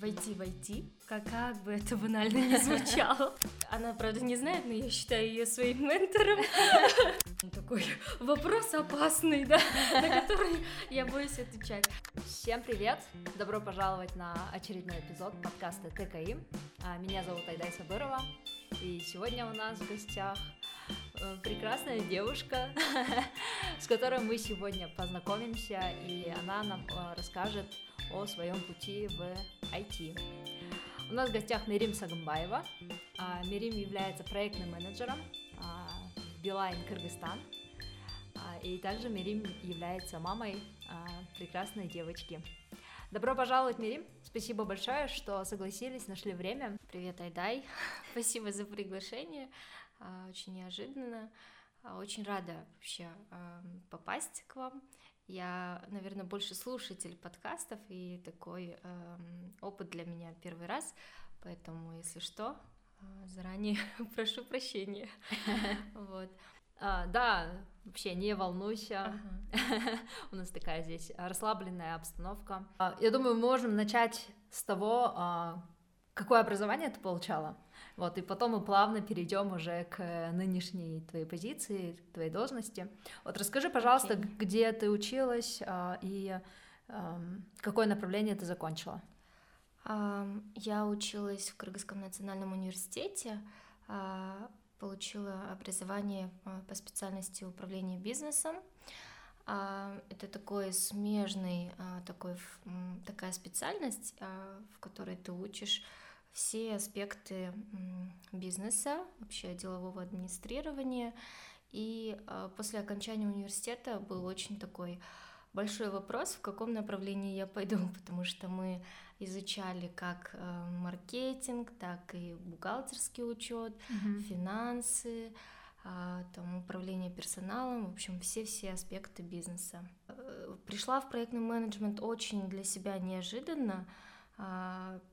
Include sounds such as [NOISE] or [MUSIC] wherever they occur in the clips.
войти войти, как, бы это банально не звучало. Она, правда, не знает, но я считаю ее своим ментором. Такой вопрос опасный, да, на который я боюсь отвечать. Всем привет! Добро пожаловать на очередной эпизод подкаста ТКИ. А, меня зовут Айдай Сабырова, и сегодня у нас в гостях э, прекрасная девушка, [LAUGHS] с которой мы сегодня познакомимся, и она нам э, расскажет о своем пути в IT. У нас в гостях Мирим Сагамбаева. А, Мирим является проектным менеджером а, Билайн Кыргызстан. А, и также Мирим является мамой прекрасной девочки. Добро пожаловать, Мирим. Спасибо большое, что согласились, нашли время. Привет, Айдай. [LAUGHS] Спасибо за приглашение. Очень неожиданно. Очень рада вообще попасть к вам. Я, наверное, больше слушатель подкастов, и такой э, опыт для меня первый раз, поэтому, если что, э, заранее [LAUGHS] прошу прощения. [LAUGHS] Вот. А, да, вообще не волнуйся. Ага. [LAUGHS] У нас такая здесь расслабленная обстановка. А, я думаю, мы можем начать с того, а, какое образование ты получала. Вот, и потом мы плавно перейдем уже к нынешней твоей позиции, твоей должности. Вот расскажи, пожалуйста, okay. где ты училась а, и а, какое направление ты закончила? Я училась в Кыргызском национальном университете, а, получила образование а, по специальности управления бизнесом. Это такой смежный, такой, такая специальность, в которой ты учишь все аспекты бизнеса, вообще делового администрирования. И а, после окончания университета был очень такой большой вопрос, в каком направлении я пойду, [LAUGHS] потому что мы изучали как э, маркетинг, так и бухгалтерский учет, mm-hmm. финансы, а, там управление персоналом, в общем, все-все аспекты бизнеса. Э, пришла в проектный менеджмент очень для себя неожиданно, а,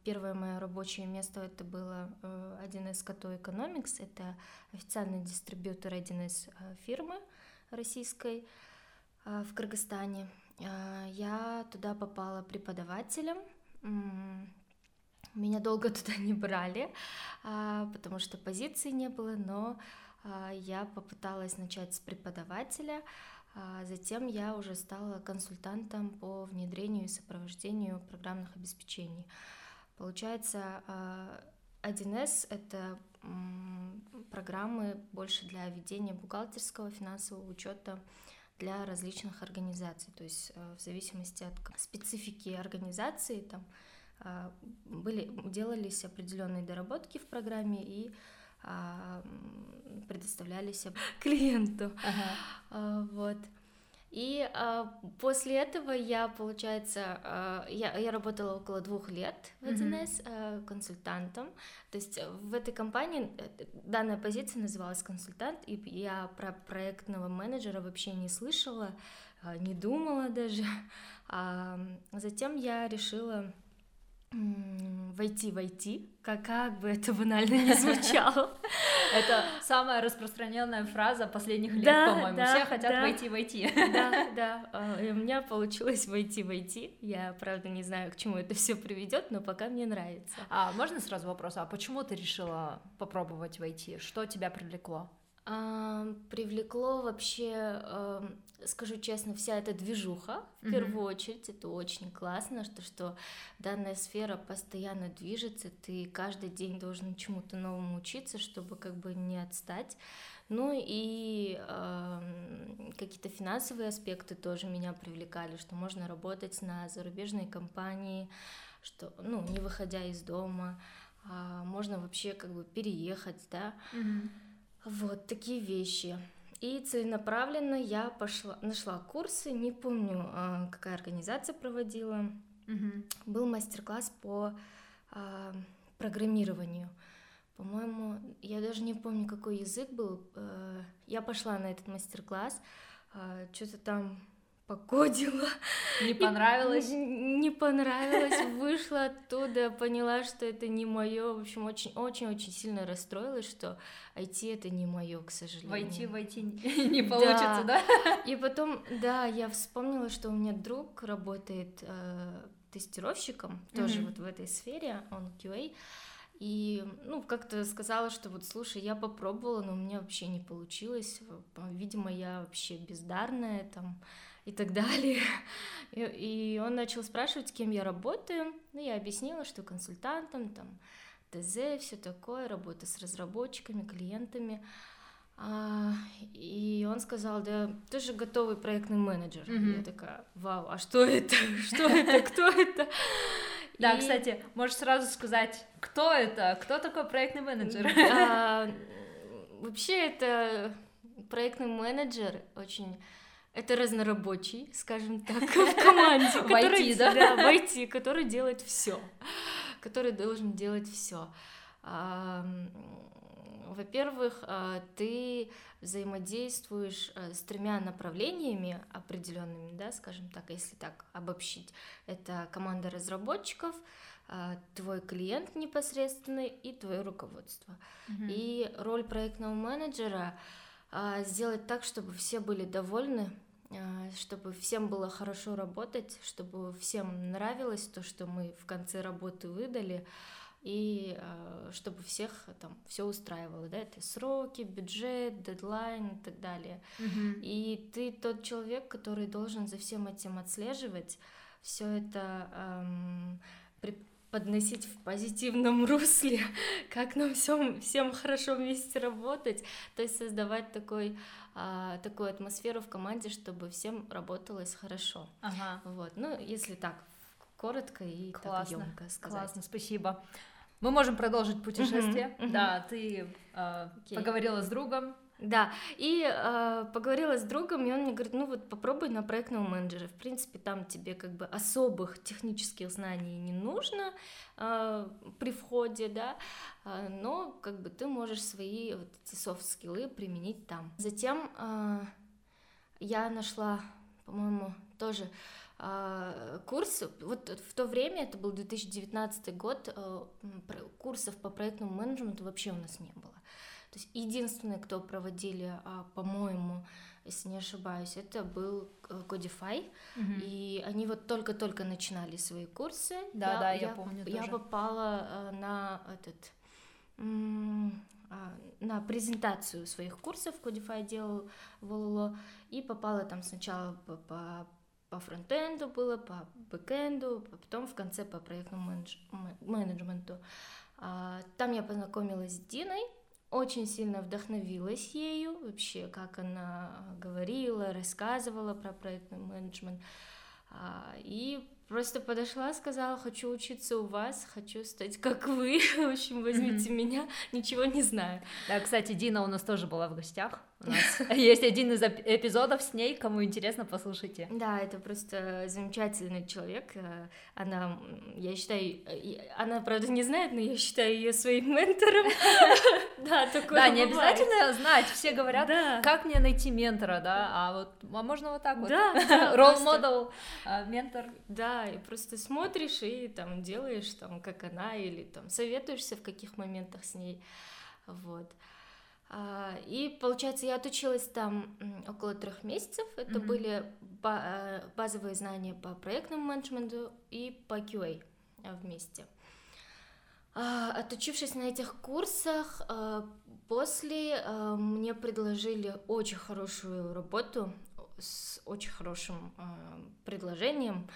первое мое рабочее место это было 1С Кото Economics, это официальный дистрибьютор 1С э, фирмы российской а, в Кыргызстане. А, я туда попала преподавателем. Меня долго [LAUGHS] туда не брали, потому что позиции не было, но я попыталась начать с преподавателя, а затем я уже стала консультантом по внедрению и сопровождению программных обеспечений. Получается, 1С а, — это программы больше для ведения бухгалтерского финансового учета для различных организаций. То есть а, в зависимости от специфики организации там были, делались определенные доработки в программе и предоставлялись [LAUGHS] клиенту. Ага. Вот. И а, после этого я, получается, а, я, я работала около двух лет в 1С mm-hmm. а, консультантом. То есть в этой компании э, данная позиция называлась консультант, и я про проектного менеджера вообще не слышала, а, не думала даже. [LAUGHS] А затем я решила войти войти, как, как бы это банально не звучало. Это самая распространенная фраза последних лет, по-моему. Все хотят войти войти. Да, да. А, и у меня получилось войти войти. Я, правда, не знаю, к чему это все приведет, но пока мне нравится. А можно сразу вопрос? А почему ты решила попробовать войти? Что тебя привлекло? Привлекло вообще, скажу честно, вся эта движуха, в mm-hmm. первую очередь, это очень классно, что, что данная сфера постоянно движется, ты каждый день должен чему-то новому учиться, чтобы как бы не отстать. Ну и э, какие-то финансовые аспекты тоже меня привлекали, что можно работать на зарубежные компании, что, ну, не выходя из дома, э, можно вообще как бы переехать, да. Mm-hmm вот такие вещи. И целенаправленно я пошла, нашла курсы, не помню, а, какая организация проводила. Угу. Был мастер-класс по а, программированию. По-моему, я даже не помню, какой язык был. А, я пошла на этот мастер-класс, а, что-то там покодила. [LAUGHS] Не понравилось? Не понравилось, вышла оттуда, поняла, что это не мое. В общем, очень-очень-очень сильно расстроилась, что IT это не мое, к сожалению. Войти, войти [LAUGHS] не получится, да? И потом, да, я вспомнила, что у меня друг работает э, тестировщиком, тоже вот в этой сфере, он QA. И, ну, как-то сказала, что вот, слушай, я попробовала, но у меня вообще не получилось. Видимо, я вообще бездарная там и так далее. [LAUGHS] И, и он начал спрашивать, с кем я работаю. Ну, я объяснила, что консультантом, там, ТЗ, все такое, работа с разработчиками, клиентами. А, и он сказал, да, ты же готовый проектный менеджер. Mm-hmm. Я такая, вау, а что это? [LAUGHS] Что это? Кто это? [LAUGHS] Да, и... кстати, можешь сразу сказать, кто это, кто такой проектный менеджер? А, вообще это проектный менеджер очень это разнорабочий, скажем [LAUGHS] так, в команде, который, да? да, в IT, который делает все, который должен делать все. Во-первых, а, ты взаимодействуешь а, с тремя направлениями определенными, да, скажем так, если так обобщить. Это команда разработчиков, а, твой клиент непосредственный и твое руководство. Mm-hmm. И роль проектного менеджера сделать так, чтобы все были довольны, чтобы всем было хорошо работать, чтобы всем нравилось то, что мы в конце работы выдали, и э, чтобы всех там все устраивало, да, это сроки, бюджет, дедлайн и так далее. Mm-hmm. И ты тот человек, который должен за всем этим отслеживать, все это эм, подносить в позитивном русле, [LAUGHS] как нам всем, всем хорошо вместе работать, то есть создавать такой, а, такую атмосферу в команде, чтобы всем работалось хорошо. Ага. Вот, ну, если так, коротко и классно, так емко сказать. Классно, спасибо. Мы можем продолжить путешествие. Uh-huh, uh-huh. Да, ты э, okay. поговорила с другом. Да, и э, поговорила с другом, и он мне говорит, ну вот попробуй на проектного менеджера. В принципе, там тебе как бы особых технических знаний не нужно э, при входе, да, э, но как бы ты можешь свои вот эти софт-скиллы применить там. Затем э, я нашла, по-моему, тоже а, курс, вот в то время, это был 2019 год, э, курсов по проектному менеджменту вообще у нас не было. То есть единственное, кто проводили, а, по-моему, если не ошибаюсь, это был э, Codify, угу. и они вот только-только начинали свои курсы. Да, я, да, я, я помню. Я тоже. попала э, на этот на презентацию своих курсов Codify делал в и попала там сначала по, по по фронтенду было, по бэкенду, потом в конце по проектному менедж... менеджменту. А, там я познакомилась с Диной, очень сильно вдохновилась ею, вообще, как она говорила, рассказывала про проектный менеджмент. А, и Просто подошла, сказала, хочу учиться у вас, хочу стать как вы, [LAUGHS] в общем, возьмите mm-hmm. меня, ничего не знаю. Да, кстати, Дина у нас тоже была в гостях, у нас есть один из эпизодов с ней, кому интересно, послушайте. Да, это просто замечательный человек, э, она, я считаю, она, правда, не знает, но я считаю ее своим ментором. [LAUGHS] Да, такое Да, не обязательно знать, все говорят, как мне найти ментора, да, а вот, а можно вот так вот. Да, Ролл модел, а, ментор. Да, и просто смотришь и там делаешь там как она или там советуешься в каких моментах с ней, вот. А, и получается, я отучилась там около трех месяцев. Это mm-hmm. были э, базовые знания по проектному менеджменту и по QA вместе. А, отучившись на этих курсах, после мне предложили очень хорошую работу с очень хорошим предложением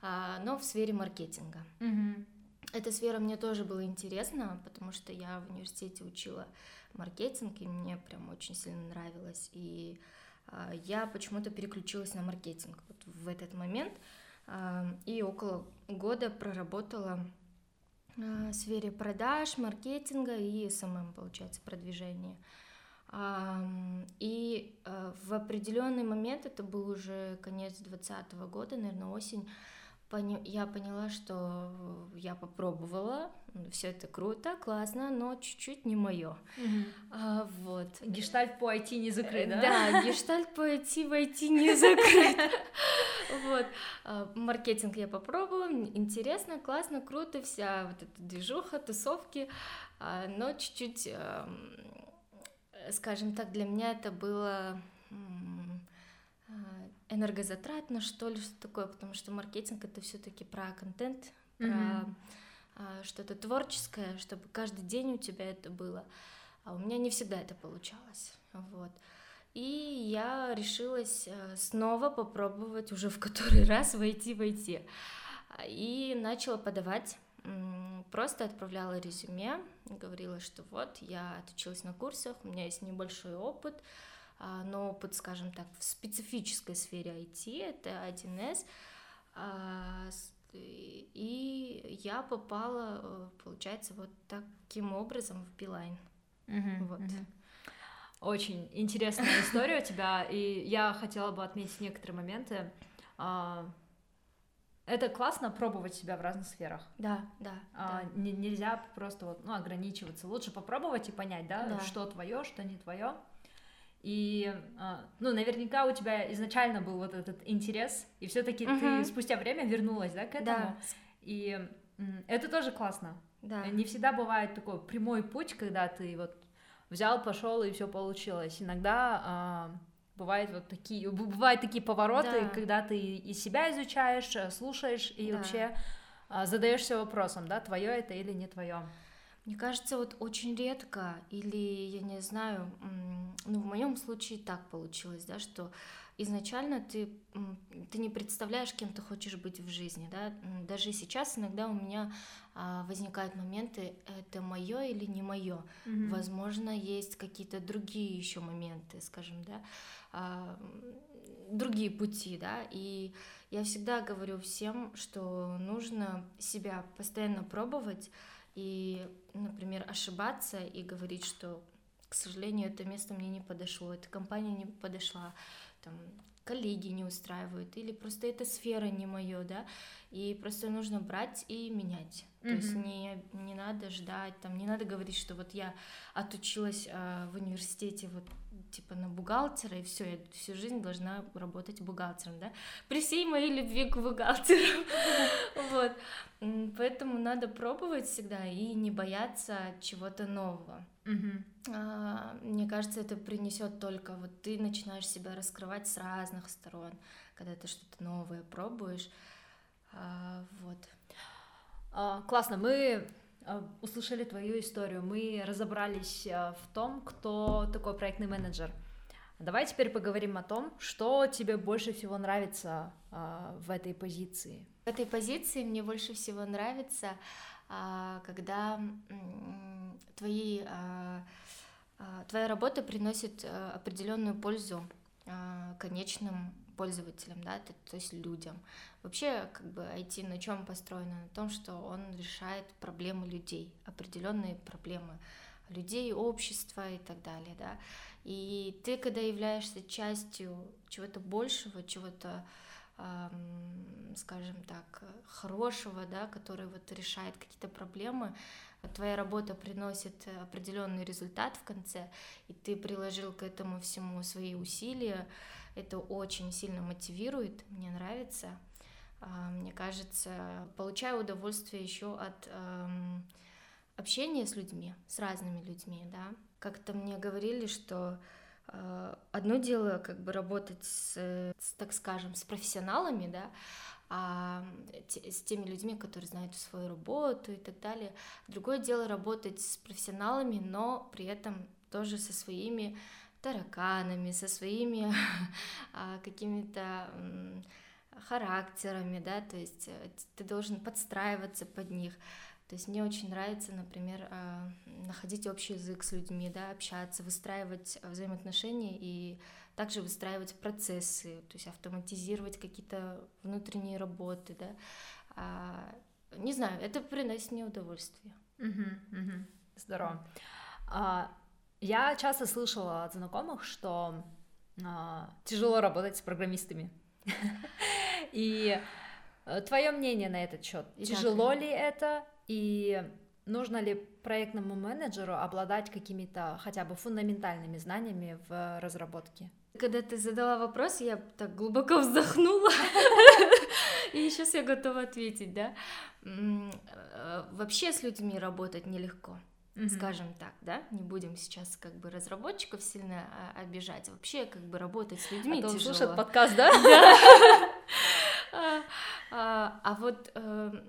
а, но в сфере маркетинга. Угу. Эта сфера мне тоже была интересна, потому что я в университете учила маркетинг, и мне прям очень сильно нравилось. И а, я почему-то переключилась на маркетинг вот в этот момент, а, и около года проработала в сфере продаж, маркетинга и SMM, получается, продвижения. И в определенный момент, это был уже конец 2020 года, наверное, осень, пони- я поняла, что я попробовала, все это круто, классно, но чуть-чуть не мое. Угу. А, вот. Гештальт по IT не закрыт, да? Да, гештальт по IT в IT не [LAUGHS] закрыт. Вот. А, маркетинг я попробовала, интересно, классно, круто, вся вот эта движуха, тусовки, а, но чуть-чуть, скажем так, для меня это было энергозатратно, что ли, что такое, потому что маркетинг это все-таки про контент, про Мгм. а, что-то творческое, чтобы каждый день у тебя это было. А у меня не всегда это получалось. Вот. И я решилась э, снова попробовать уже в который раз войти войти. И начала подавать. Просто отправляла резюме, говорила, что вот, я отучилась на курсах, у меня есть небольшой опыт, но опыт, скажем так, в специфической сфере IT, это 1С. А, И я попала, э, получается, вот таким образом в Билайн. Мгм, Вот. мгм. Очень интересная история у тебя, и я хотела бы отметить некоторые моменты. А, Это классно пробовать себя в разных сферах. Да, да, А, да. не- нельзя просто вот, ну, ограничиваться. Лучше попробовать и понять, да, Да. что твое, что не твое. И, а, ну, наверняка у тебя изначально был вот этот интерес, и все-таки ты Мгм. спустя время вернулась, да, к этому. Да, И это тоже классно. да. Не всегда бывает такой прямой путь, когда ты вот взял, пошел и все получилось. Иногда а, бывает вот такие, бывают такие повороты, Да. когда ты и себя изучаешь, э, слушаешь и Да. вообще а, задаешься вопросом, да, твое это или не твое. Мне кажется, вот очень редко, или я не знаю, ну в моем случае так получилось, да, что изначально ты, ты не представляешь, кем ты хочешь быть в жизни, да. Даже сейчас иногда у меня а, возникают моменты, это мое или не мое. Возможно, есть какие-то другие еще моменты, скажем, да, а, другие пути, да, и я всегда говорю всем, что нужно себя постоянно пробовать и, например, ошибаться и говорить, что, к сожалению, это место мне не подошло, эта компания не подошла, там, коллеги не устраивают, или просто эта сфера не мое, да, и просто нужно брать и менять. То есть не, не надо ждать, там, не надо говорить, что вот я отучилась а, в университете вот типа на бухгалтера, и все, я всю жизнь должна работать бухгалтером, да, при всей моей любви к бухгалтеру, [LAUGHS] вот, поэтому надо пробовать всегда и не бояться чего-то нового. А, Мне кажется, это принесет только вот ты начинаешь себя раскрывать с разных сторон, когда ты что-то новое пробуешь, А, вот. А, Классно, мы услышали твою историю, мы разобрались а, в том, кто такой проектный менеджер. Давай теперь поговорим о том, что тебе больше всего нравится а, в этой позиции. В этой позиции мне больше всего нравится, когда твои, твоя работа приносит определенную пользу конечным пользователям, да, то, есть людям. Вообще, как бы IT на чем построено? На том, что он решает проблемы людей, определенные проблемы людей, общества и так далее, да. И ты, когда являешься частью чего-то большего, чего-то ам, скажем так, хорошего, да, который вот решает какие-то проблемы, твоя работа приносит определенный результат в конце, и ты приложил к этому всему свои усилия, это очень сильно мотивирует, мне нравится. А, Мне кажется, получаю удовольствие еще от ам, общения с людьми, с разными людьми, да. Как-то мне говорили, что э, одно дело как бы работать с, с, так скажем, с профессионалами, да, а с теми людьми, которые знают свою работу и так далее. Другое дело работать с профессионалами, но при этом тоже со своими тараканами, со своими [LAUGHS] а, какими-то характерами, да, то есть э, ты должен подстраиваться под них. То есть мне очень нравится, например, а, находить общий язык с людьми, да, общаться, выстраивать взаимоотношения и также выстраивать процессы, то есть автоматизировать какие-то внутренние работы, да. А, Не знаю, это приносит мне удовольствие. Мгм, мгм. Здорово. Я часто слышала от знакомых, что а, тяжело работать с программистами. [LAUGHS] И твое мнение на этот счет? Тяжело ли это? И нужно ли проектному менеджеру обладать какими-то хотя бы фундаментальными знаниями в разработке? Когда ты задала вопрос, я так глубоко вздохнула, [LAUGHS] и сейчас я готова ответить, да. Э, Вообще с людьми работать нелегко. Mm-hmm. скажем так, да, не будем сейчас как бы разработчиков сильно а, обижать, вообще как бы работать с людьми а тяжело. слушает подкаст, да? А, [LAUGHS] а, а вот эм,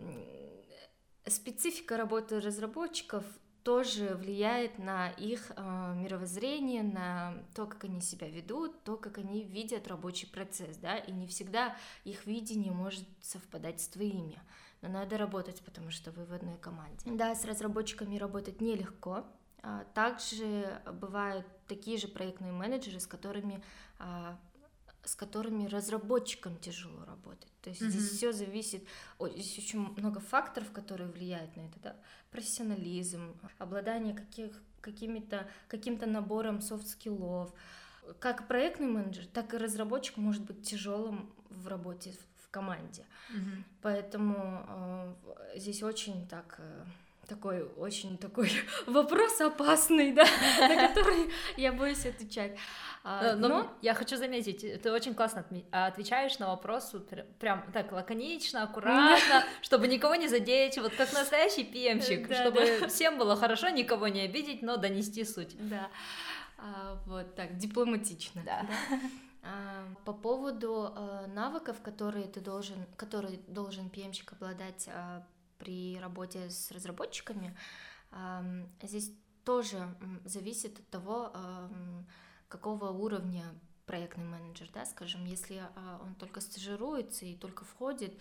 специфика работы разработчиков тоже влияет на их э, мировоззрение, на то, как они себя ведут, то, как они видят рабочий процесс, да, и не всегда их видение может совпадать с твоими. Но надо работать, потому что вы в одной команде. Да, с разработчиками работать нелегко. А, также бывают такие же проектные менеджеры, с которыми а, с которыми разработчикам тяжело работать. То есть mm-hmm. здесь все зависит, ой, здесь очень много факторов, которые влияют на это, да? профессионализм, обладание каких, какими-то, каким-то набором soft skill ов. Как проектный менеджер, так и разработчик может быть тяжелым в работе в команде. Mm-hmm. Поэтому э, здесь очень так... Э, такой очень такой [LAUGHS] вопрос опасный, да, [LAUGHS] на который я боюсь отвечать. А, но, но я хочу заметить, ты очень классно отвечаешь на вопрос прям так лаконично, аккуратно, чтобы никого не задеть, вот как настоящий пемчик, чтобы всем было хорошо, никого не обидеть, но донести суть. Да, а, вот так, дипломатично. Да. А, по поводу навыков, которые ты должен, которые должен пемчик обладать при работе с разработчиками, здесь тоже зависит от того, какого уровня проектный менеджер, да, скажем, если а, он только стажируется и только входит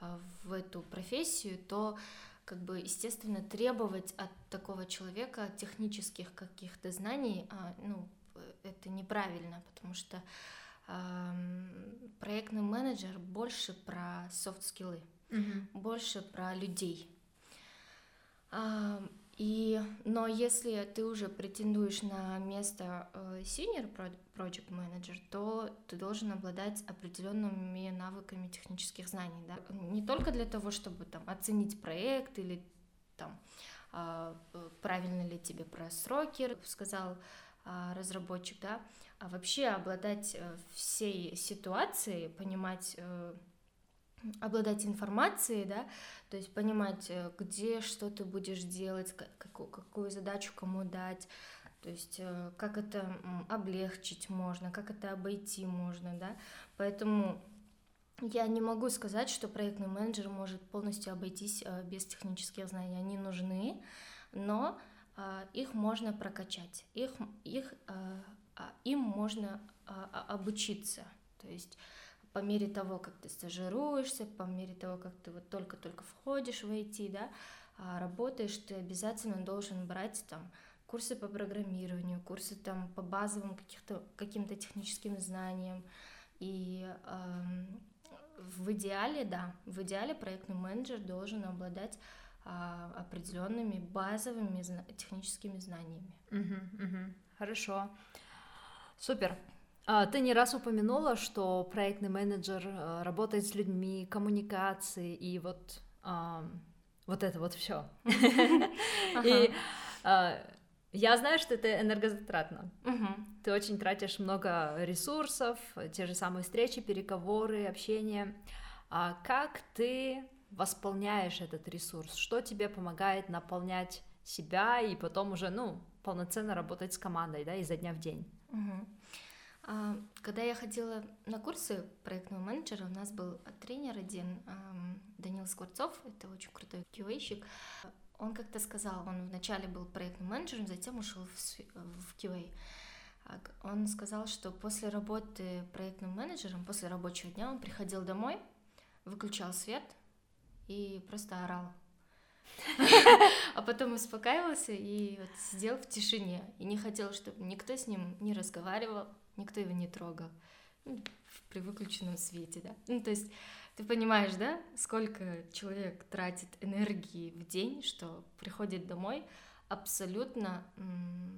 а, в эту профессию, то как бы, естественно, требовать от такого человека технических каких-то знаний, а, ну, это неправильно, потому что проектный менеджер больше про софт-скиллы, mm-hmm. больше про людей. И, но если ты уже претендуешь на место э, senior project manager, то ты должен обладать определенными навыками технических знаний, да, не только для того, чтобы там оценить проект или там а, правильно ли тебе про сроки сказал а, разработчик, да, а вообще обладать э, всей ситуацией, понимать э, обладать информацией, да, то есть понимать, э, где что ты будешь делать, какую, какую задачу кому дать, то есть как это облегчить можно, как это обойти можно, да, поэтому я не могу сказать, что проектный менеджер может полностью обойтись без технических знаний, они нужны, но их можно прокачать, их, их, а, им можно а, обучиться, то есть по мере того, как ты стажируешься, по мере того, как ты вот только-только входишь в IT, да, а работаешь, ты обязательно должен брать там курсы по программированию, курсы там по базовым каких-то, каким-то техническим знаниям. И э, в идеале, да, в идеале проектный менеджер должен обладать определенными базовыми техническими знаниями. Угу, угу. Хорошо. Супер. А, ты не раз упомянула, что проектный менеджер э, работает с людьми, коммуникации и вот вот это вот все. И а, я знаю, что это энергозатратно. Ты очень тратишь много ресурсов, те же самые встречи, переговоры, общение. А как ты восполняешь этот ресурс? Что тебе помогает наполнять себя и потом уже, ну, полноценно работать с командой, да, изо дня в день? А, когда я ходила на курсы проектного менеджера, у нас был тренер один, Данил Скворцов, это очень крутой QA-щик. Он как-то сказал, он вначале был проектным менеджером, затем ушел в QA. Он сказал, что после работы проектным менеджером, после рабочего дня он приходил домой, выключал свет и просто орал. [LAUGHS] А потом успокаивался и вот сидел в тишине и не хотел, чтобы никто с ним не разговаривал, никто его не трогал ну, при выключенном свете, да. Ну, то есть ты понимаешь, да, сколько человек тратит энергии в день, что приходит домой абсолютно,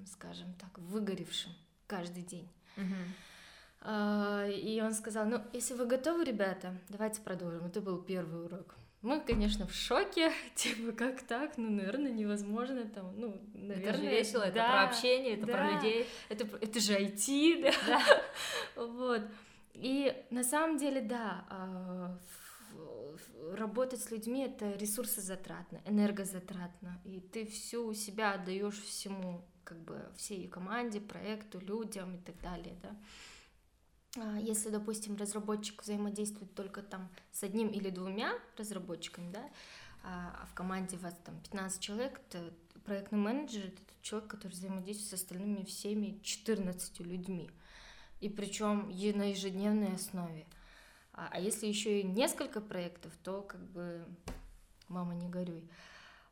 скажем так, выгоревшим каждый день. Uh-huh. И он сказал, ну, если вы готовы, ребята, давайте продолжим. Это был первый урок. Мы, конечно, в шоке, [LAUGHS] типа, как так? Ну, наверное, невозможно там, ну, наверное... Это же весело, да, это про общение, это да, про людей. Это, это же IT, да? да. [LAUGHS] вот. И на самом деле, да, а, работать с людьми это ресурсозатратно, энергозатратно, и ты всю себя отдаешь всему, как бы всей команде, проекту, людям и так далее, да. А, если, допустим, разработчик взаимодействует только там с одним или двумя разработчиками, да, а, а в команде вас там 15 человек, то проектный менеджер — это человек, который взаимодействует с остальными всеми 14 людьми. И причем на ежедневной основе. А, а если еще и несколько проектов, то как бы мама не горюй.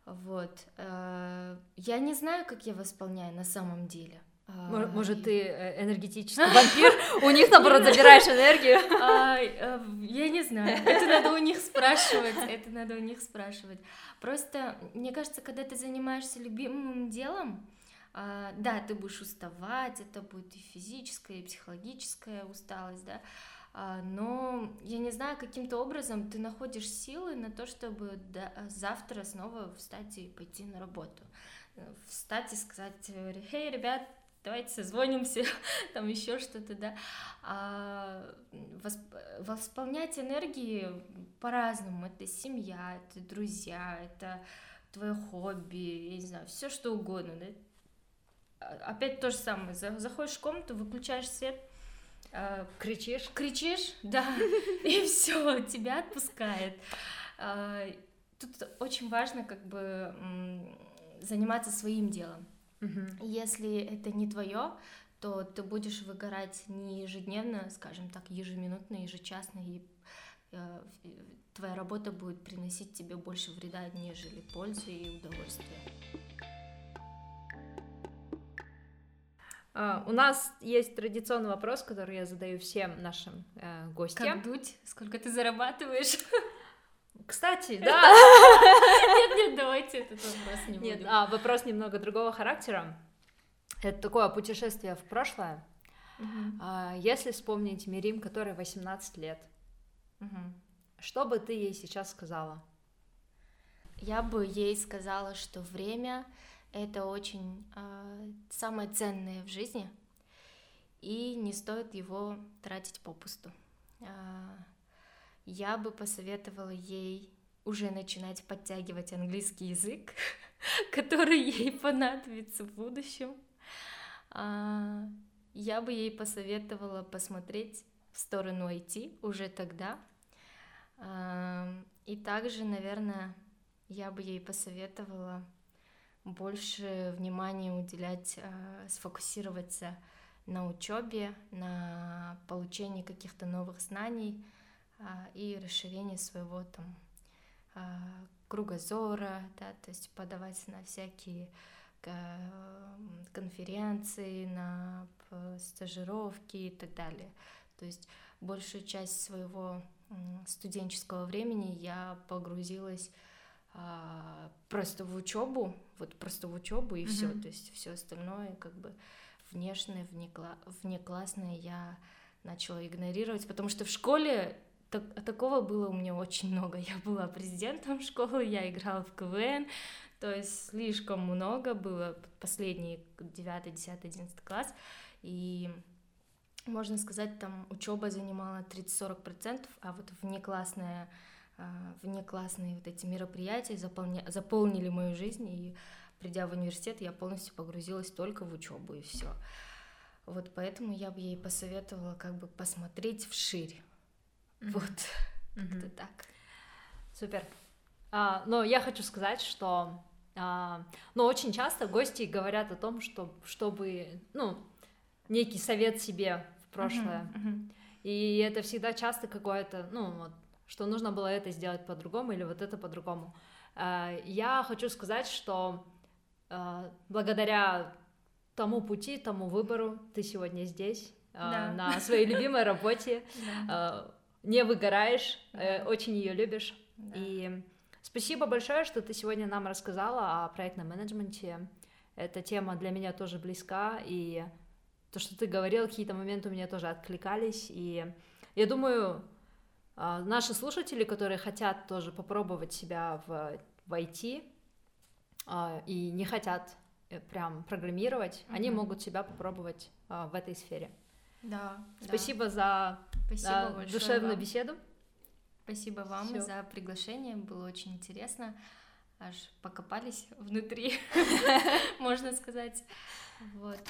Вот. Э, я не знаю, как я восполняю на самом деле — может, ты э, энергетический [LAUGHS] вампир? У них, наоборот, забираешь энергию? А, э, я не знаю. Это надо у них спрашивать. Это надо у них спрашивать. Просто, мне кажется, когда ты занимаешься любимым делом, а, да, ты будешь уставать, это будет и физическая, и психологическая усталость, да, но я не знаю, каким-то образом ты находишь силы на то, чтобы завтра снова встать и пойти на работу. Встать и сказать, эй, ребят, давайте созвонимся, [LAUGHS] там еще что-то, да. А, восполнять энергии по-разному. Это семья, это друзья, это твое хобби, я не знаю, все что угодно, да. А, опять то же самое. Заходишь в комнату, выключаешь свет, а, кричишь, кричишь, [LAUGHS] да, [LAUGHS] и все, тебя отпускает. А, тут очень важно как бы заниматься своим делом. Угу. Если это не твое, то ты будешь выгорать не ежедневно, скажем так, ежеминутно, ежечасно, и э, твоя работа будет приносить тебе больше вреда, нежели пользы и удовольствия. Uh, у нас есть традиционный вопрос, который я задаю всем нашим э, гостям. Как дуть? Сколько ты зарабатываешь? [LAUGHS] Кстати, да. [LAUGHS] Нет, нет, давайте этот вопрос не будем. Нет, а, вопрос немного другого характера. Это такое путешествие в прошлое. А, если вспомнить Мирим, которой 18 лет, что бы ты ей сейчас сказала? Я бы ей сказала, что время это очень э, самое ценное в жизни, и не стоит его тратить попусту. Э, я бы посоветовала ей уже начинать подтягивать английский язык, [LAUGHS] который ей понадобится в будущем. А, я бы ей посоветовала посмотреть в сторону IT уже тогда. А, и также, наверное, я бы ей посоветовала больше внимания уделять, а, сфокусироваться на учебе, на получении каких-то новых знаний, и расширение своего там а, кругозора, да, то есть подавать на всякие конференции, на стажировки и так далее. То есть большую часть своего студенческого времени я погрузилась а, просто в учебу, вот просто в учебу и mm-hmm. все, то есть все остальное как бы внешнее, внекла, внеклассное я начала игнорировать, потому что в школе так, такого было у меня очень много. [LAUGHS] Я была президентом школы, я играла в КВН, то есть слишком много было последний 9, 10, 11 класс, и можно сказать, там учеба занимала 30-40%, а вот внеклассная а, внеклассные вот эти мероприятия заполня... заполнили мою жизнь, и придя в университет, я полностью погрузилась только в учебу, и все. Вот поэтому я бы ей посоветовала как бы посмотреть вширь, вот, как-то так. Супер. А, но я хочу сказать, что а, но очень часто гости говорят о том, что чтобы, ну, некий совет себе в прошлое. Uh-huh. И это всегда часто какое-то, ну, вот, что нужно было это сделать по-другому или вот это по-другому. А, я хочу сказать, что а, благодаря тому пути, тому выбору ты сегодня здесь, а, да. на своей любимой работе. [LAUGHS] Да не выгораешь, э, очень ее любишь. Да. И спасибо большое, что ты сегодня нам рассказала о проектном менеджменте. Эта тема для меня тоже близка, и то, что ты говорил, какие-то моменты у меня тоже откликались, и я думаю, а, наши слушатели, которые хотят тоже попробовать себя в, в IT а, и не хотят э, прям программировать, mm-hmm. они могут себя попробовать а, в этой сфере. Да. Спасибо да. за Спасибо да, душевную вам. беседу. Спасибо вам Всё. за приглашение, было очень интересно. Аж покопались внутри, [LAUGHS] можно сказать. Вот.